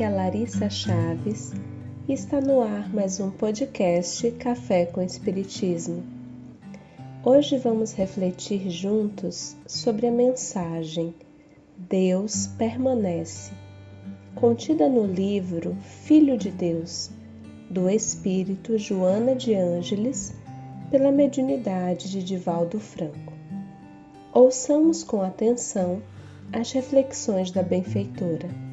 Larissa Chaves e está no ar mais um podcast Café com Espiritismo. Hoje vamos refletir juntos sobre a mensagem Deus permanece, contida no livro Filho de Deus, do Espírito Joana de Ângeles, pela mediunidade de Divaldo Franco. Ouçamos com atenção as reflexões da benfeitora.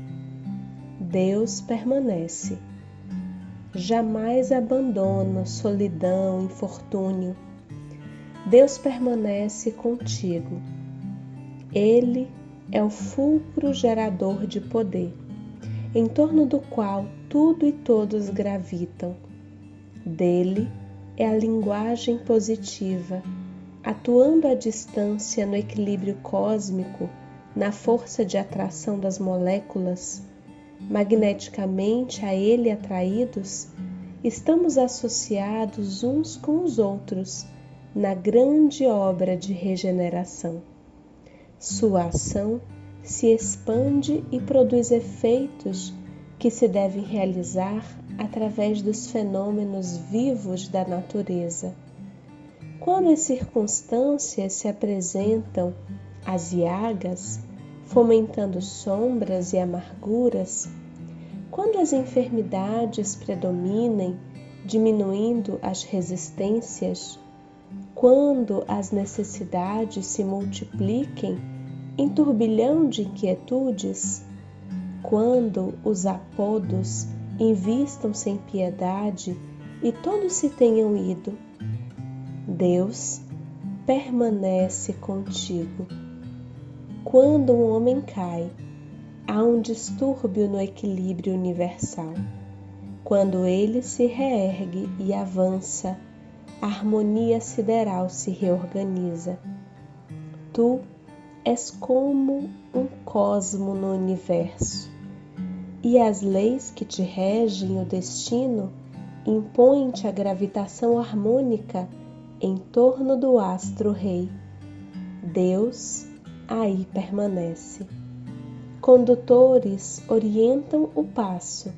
Deus permanece. Jamais abandona solidão, infortúnio. Deus permanece contigo. Ele é o fulcro gerador de poder, em torno do qual tudo e todos gravitam. Dele é a linguagem positiva, atuando à distância no equilíbrio cósmico, na força de atração das moléculas magneticamente a Ele atraídos, estamos associados uns com os outros na grande obra de regeneração. Sua ação se expande e produz efeitos que se devem realizar através dos fenômenos vivos da natureza. Quando as circunstâncias se apresentam aziagas, fomentando sombras e amarguras, quando as enfermidades predominem, diminuindo as resistências, quando as necessidades se multipliquem em turbilhão de inquietudes, quando os apodos invistam sem piedade e todos se tenham ido, Deus permanece contigo quando um homem cai, há um distúrbio no equilíbrio universal. Quando ele se reergue e avança, a harmonia sideral se reorganiza. Tu és como um cosmo no universo, e as leis que te regem o destino impõem-te a gravitação harmônica em torno do astro-rei. Deus aí permanece. Condutores orientam o passo,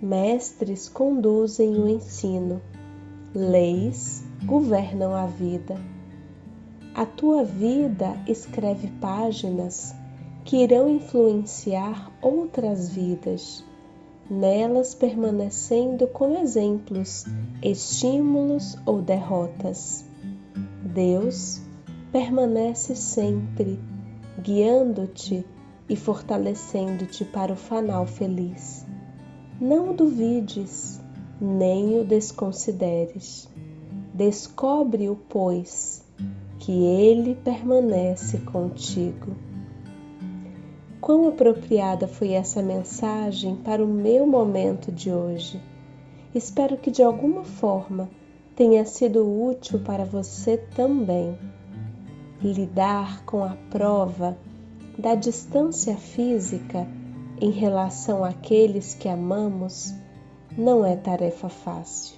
mestres conduzem o ensino, leis governam a vida. A tua vida escreve páginas que irão influenciar outras vidas, nelas permanecendo como exemplos, estímulos ou derrotas. Deus permanece sempre, guiando-te e fortalecendo-te para o fanal feliz. Não o duvides, nem o desconsideres. Descobre-o, pois, que ele permanece contigo. Quão apropriada foi essa mensagem para o meu momento de hoje. Espero que de alguma forma tenha sido útil para você também lidar com a prova da distância física em relação àqueles que amamos não é tarefa fácil.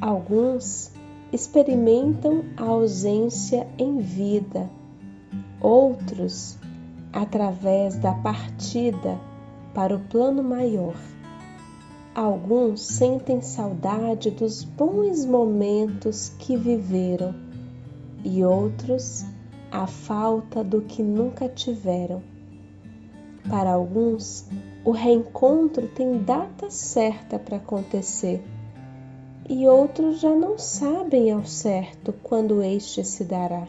Alguns experimentam a ausência em vida, outros através da partida para o plano maior. Alguns sentem saudade dos bons momentos que viveram e outros a falta do que nunca tiveram. Para alguns, o reencontro tem data certa para acontecer e outros já não sabem ao certo quando este se dará.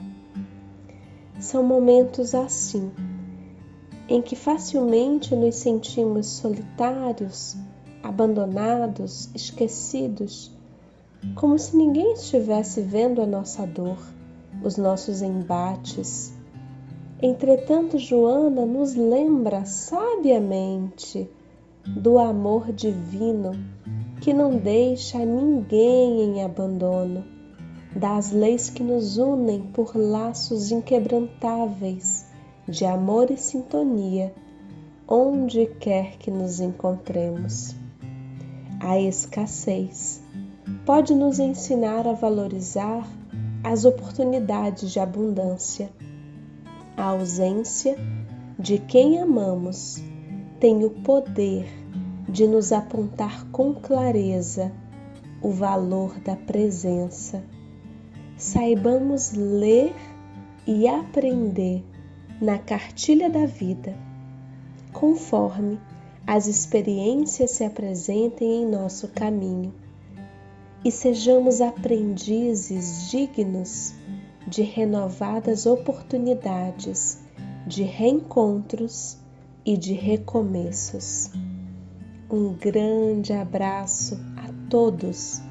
São momentos assim, em que facilmente nos sentimos solitários, abandonados, esquecidos, como se ninguém estivesse vendo a nossa dor os nossos embates. Entretanto, Joana nos lembra sabiamente do amor divino que não deixa ninguém em abandono, das leis que nos unem por laços inquebrantáveis de amor e sintonia, onde quer que nos encontremos. A escassez pode nos ensinar a valorizar as oportunidades de abundância. A ausência de quem amamos tem o poder de nos apontar com clareza o valor da presença. Saibamos ler e aprender na cartilha da vida, conforme as experiências se apresentem em nosso caminho, e sejamos aprendizes dignos de renovadas oportunidades, de reencontros e de recomeços. Um grande abraço a todos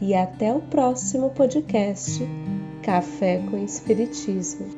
e até o próximo podcast Café com Espiritismo.